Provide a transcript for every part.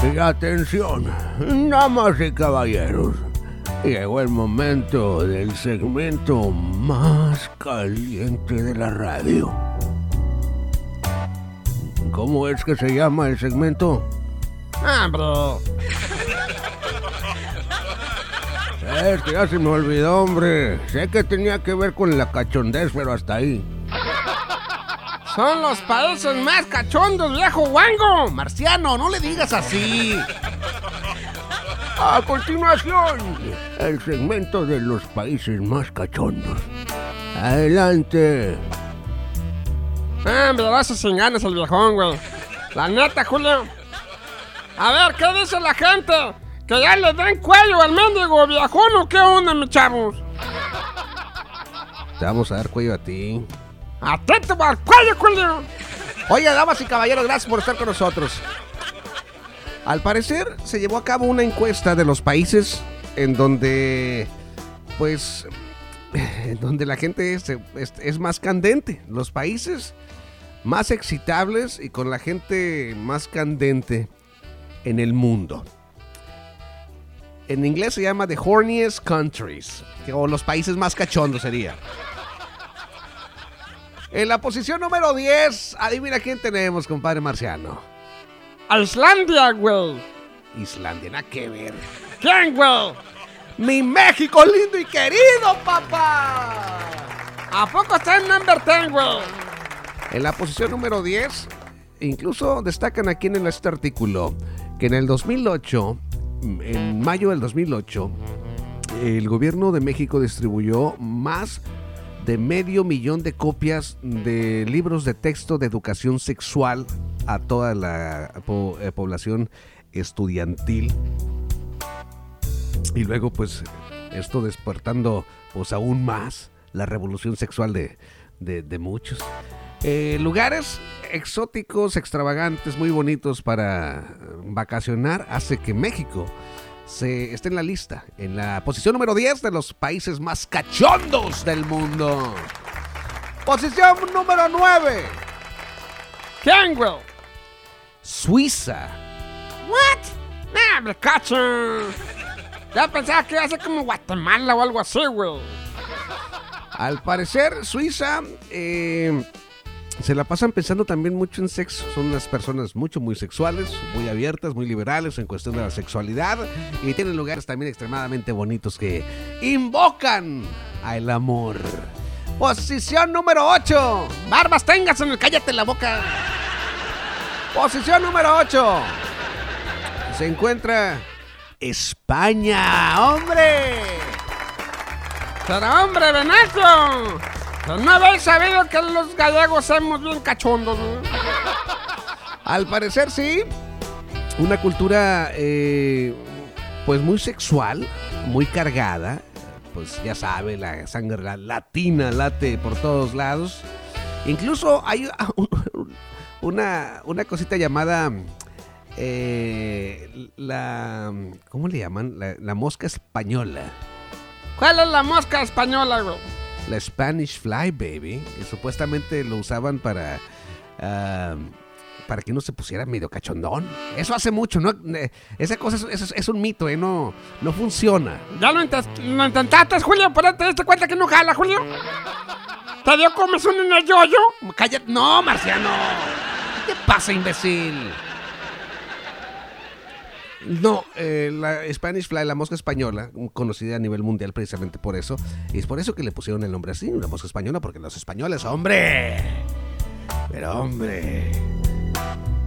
Y atención, damas y caballeros, llegó el momento del segmento más caliente de la radio. ¿Cómo es que se llama el segmento? Ah, bro. Es que ya se me olvidó, hombre. Sé que tenía que ver con la cachondez, pero hasta ahí. Son los países más cachondos, viejo guango. Marciano, no le digas así. A continuación, el segmento de los países más cachondos. Adelante. Ah, me vas a sin ganas el viejón, güey. La neta, Julio. A ver, ¿qué dice la gente? ¿Que ya le den cuello al mendigo viejón o qué onda, mis chavos? Te vamos a dar cuello a ti. ¡Atento al cuello, Julio! Oye, damas y caballeros, gracias por estar con nosotros. Al parecer, se llevó a cabo una encuesta de los países en donde, pues, en donde la gente es, es- más candente. Los países más excitables y con la gente más candente en el mundo. En inglés se llama The Horniest Countries, o los países más cachondos sería. En la posición número 10, adivina quién tenemos, compadre Marciano. Islandia, güey. Islandia, nada que ver. ¿Quién, güey? Mi México lindo y querido, papá. ¿A poco está en number 10, güey? En la posición número 10, incluso destacan aquí en este artículo que en el 2008, en mayo del 2008, el gobierno de México distribuyó más de medio millón de copias de libros de texto de educación sexual a toda la eh, población estudiantil. Y luego, pues, esto despertando, pues, aún más la revolución sexual de, de- de muchos. Eh, lugares exóticos, extravagantes, muy bonitos para vacacionar, hace que México se esté en la lista, en la posición número 10 de los países más cachondos del mundo. Posición número 9, ¿Quién, güey? Suiza. ¿What? Nah, me cacho. Ya pensaba que iba a ser como Guatemala o algo así, güey. Al parecer, Suiza eh, se la pasan pensando también mucho en sexo. Son unas personas mucho, muy sexuales, muy abiertas, muy liberales en cuestión de la sexualidad. Y tienen lugares también extremadamente bonitos que invocan al amor. Posición número 8. Barbas tengas en el cállate la boca. Posición número 8. Se encuentra España, hombre. Pero hombre, Venacio. No habéis sabido que los gallegos somos bien cachondos, ¿no? Al parecer sí. Una cultura eh, pues muy sexual, muy cargada. Pues ya sabe, la sangre la- latina late por todos lados. Incluso hay una, una cosita llamada eh, la... ¿Cómo le llaman? La, la mosca española. ¿Cuál es la mosca española, güey? La Spanish Fly Baby. Que supuestamente lo usaban para... ah, para que uno se pusiera medio cachondón. Eso hace mucho, ¿no? Eh, Esa cosa es, es- es un mito, ¿eh? No, no funciona. ¿Ya lo, lo intentaste, Julio? ¿Pero te diste cuenta que no jala, Julio? ¿Te dio comes un en el yoyo? Cállate. No, Marciano. ¿Qué te pasa, imbécil? No, eh, la Spanish Fly, la mosca española, conocida a nivel mundial precisamente por eso. Y es por eso que le pusieron el nombre así, la mosca española, porque los españoles, hombre. Pero, hombre.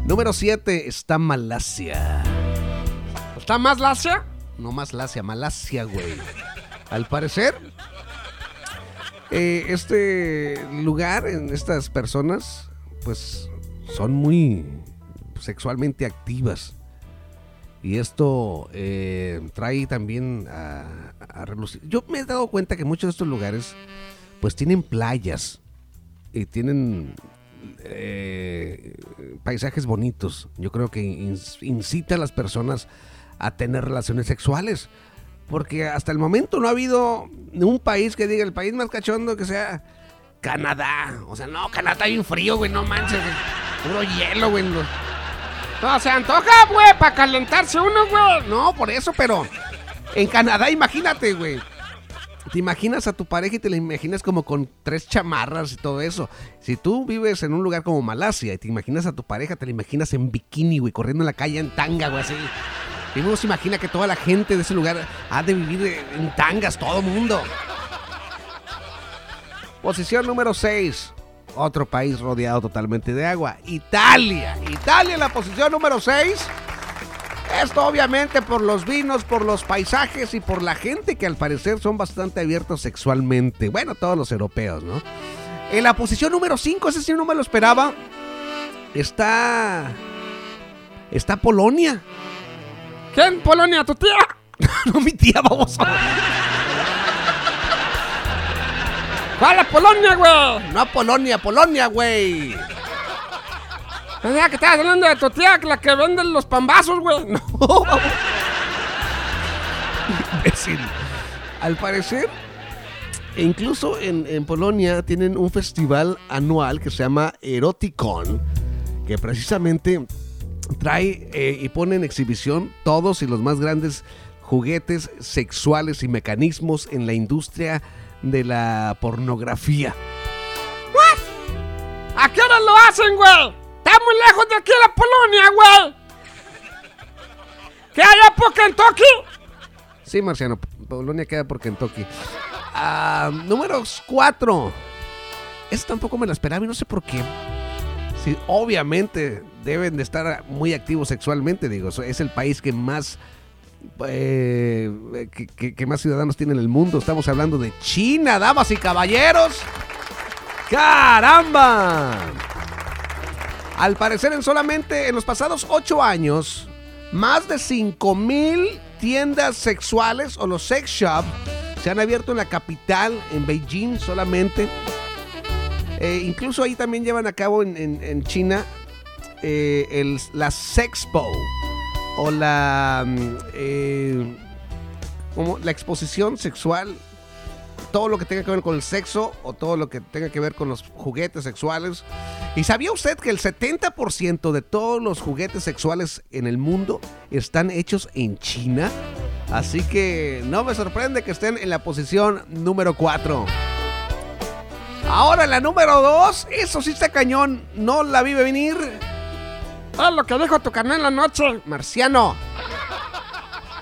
Número 7 está Malasia. ¿Está más lacia? No más Lasia, Malasia, güey. Al parecer, eh, este lugar, en estas personas, pues son muy sexualmente activas. Y esto eh, trae también a, relucir. Yo me he dado cuenta que muchos de estos lugares, pues tienen playas y tienen eh, paisajes bonitos. Yo creo que incita a las personas a tener relaciones sexuales. Porque hasta el momento no ha habido un país que diga el país más cachondo que sea Canadá. O sea, no, Canadá está bien frío, güey, no manches. Puro hielo, güey. No, se antoja, güey, para calentarse uno, güey. no, por eso, pero en Canadá, imagínate, güey. Te imaginas a tu pareja y te la imaginas como con tres chamarras y todo eso. Si tú vives en un lugar como Malasia y te imaginas a tu pareja, te la imaginas en bikini, güey, corriendo en la calle en tanga, güey, así. Y uno se imagina que toda la gente de ese lugar ha de vivir en tangas, todo mundo. Posición número 6. Otro país rodeado totalmente de agua. Italia. Italia en la posición número 6. Esto obviamente por los vinos, por los paisajes y por la gente que al parecer son bastante abiertos sexualmente. Bueno, todos los europeos, ¿no? En la posición número 5, ese sí no me lo esperaba. Está. Está Polonia. ¿Quién, Polonia, tu tía? no, mi tía, vamos a ¿Cuál es Polonia, güey? No Polonia, Polonia, güey. Pensaba que estabas hablando de tu tía, la que vende los pambazos, güey. No. Imbécil. Al parecer, e incluso en, en Polonia tienen un festival anual que se llama Eroticon, que precisamente trae eh, y pone en exhibición todos y los más grandes juguetes sexuales y mecanismos en la industria de la pornografía. ¿A qué hora lo hacen, güey? Está muy lejos de aquí la Polonia, güey. ¿Qué hay por Kentucky? Sí, Marciano, Polonia queda por Kentucky. Ah, números 4. Esta tampoco me la esperaba y no sé por qué. Sí, obviamente deben de estar muy activos sexualmente, digo. Es el país que más. Eh, que más ciudadanos tiene en el mundo. Estamos hablando de China, damas y caballeros. ¡Caramba! Al parecer, en solamente en los pasados 8 años, más de 5 mil tiendas sexuales o los sex shops se han abierto en la capital, en Beijing solamente. Eh, incluso ahí también llevan a cabo en, China eh, el- la o la, mm, eh, como la exposición sexual todo lo que tenga que ver con el sexo o todo lo que tenga que ver con los juguetes sexuales. ¿Y sabía usted que el 70% de todos los juguetes sexuales en el mundo están hechos en China? Así que no me sorprende que estén en la posición número 4. Ahora la número 2, eso sí está cañón, no la vi venir. Es lo que dijo tu carnal la noche. Marciano.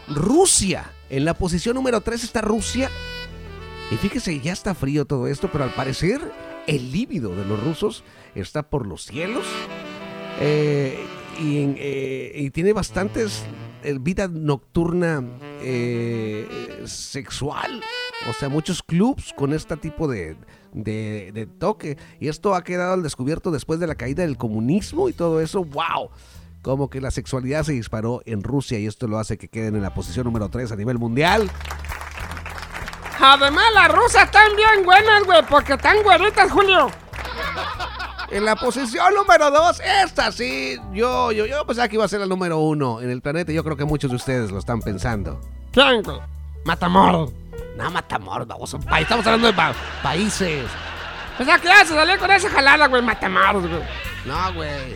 Rusia. En la posición número 3 está Rusia. Y fíjese, ya está frío todo esto, pero al parecer el líbido de los rusos está por los cielos. Eh, y, en- eh, y tiene bastantes eh, vida nocturna sexual. O sea, muchos clubs con este tipo de, de- de toque. Y esto ha quedado al descubierto después de la caída del comunismo y todo eso. ¡Wow! Como que la sexualidad se disparó en Rusia y esto lo hace que queden en la posición número 3 a nivel mundial. Además, las rusas están bien buenas, güey, porque están güeritas, Julio. En la posición número 2, esta sí, yo, yo, yo pensaba que iba a ser la número 1 en el planeta. Yo creo que muchos de ustedes lo están pensando. ¿Quién, güey? Matamoros. No, Matamoros, vamos, pa- estamos hablando de pa- países. O sea, que ya se salió con esa jalada, güey, Matamoros, güey. No, güey.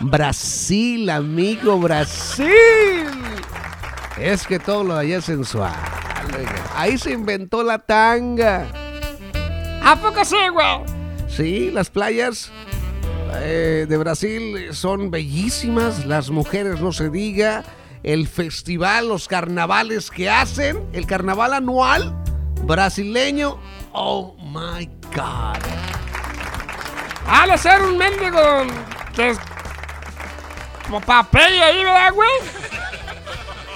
Brasil, amigo, Brasil. Es que todo lo de allá es sensual. Ahí se inventó la tanga. ¿A poco sí, güey? Sí, las playas eh, de Brasil son bellísimas, las mujeres no se diga, el festival, los carnavales que hacen, el carnaval anual brasileño, oh my god. Ha de ser un mendigo. Como papel ahí, ¿verdad, güey?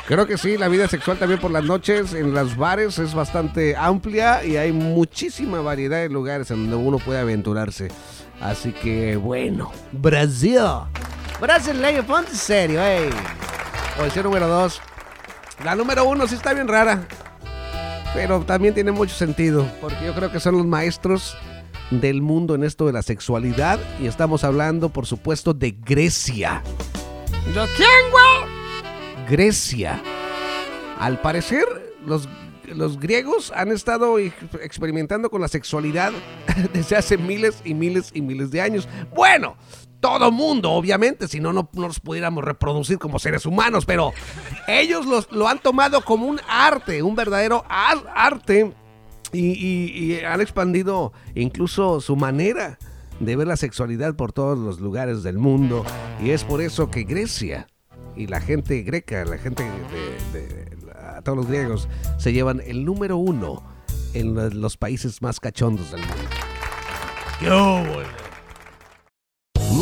Creo que sí, la vida sexual también por las noches en los bares es bastante amplia y hay muchísima variedad de lugares en donde uno puede aventurarse. Así que bueno, Brasil. Brasileño, ponte serio, ey. Oye, número dos. La número uno sí está bien rara. Pero también tiene mucho sentido. Porque yo creo que son los maestros del mundo en esto de la sexualidad. Y estamos hablando, por supuesto, de Grecia. ¿De quién, güey? Grecia. Al parecer, los, los griegos han estado ex- experimentando con la sexualidad desde hace miles y miles y miles de años. Bueno, todo mundo, obviamente, si no, no nos pudiéramos reproducir como seres humanos, pero ellos los- lo han tomado como un arte, un verdadero ar- arte, y, han expandido incluso su manera de ver la sexualidad por todos los lugares del mundo, y es por eso que Grecia y la gente greca, la gente de, todos los griegos, se llevan el número uno en los, países más cachondos del mundo. Güey.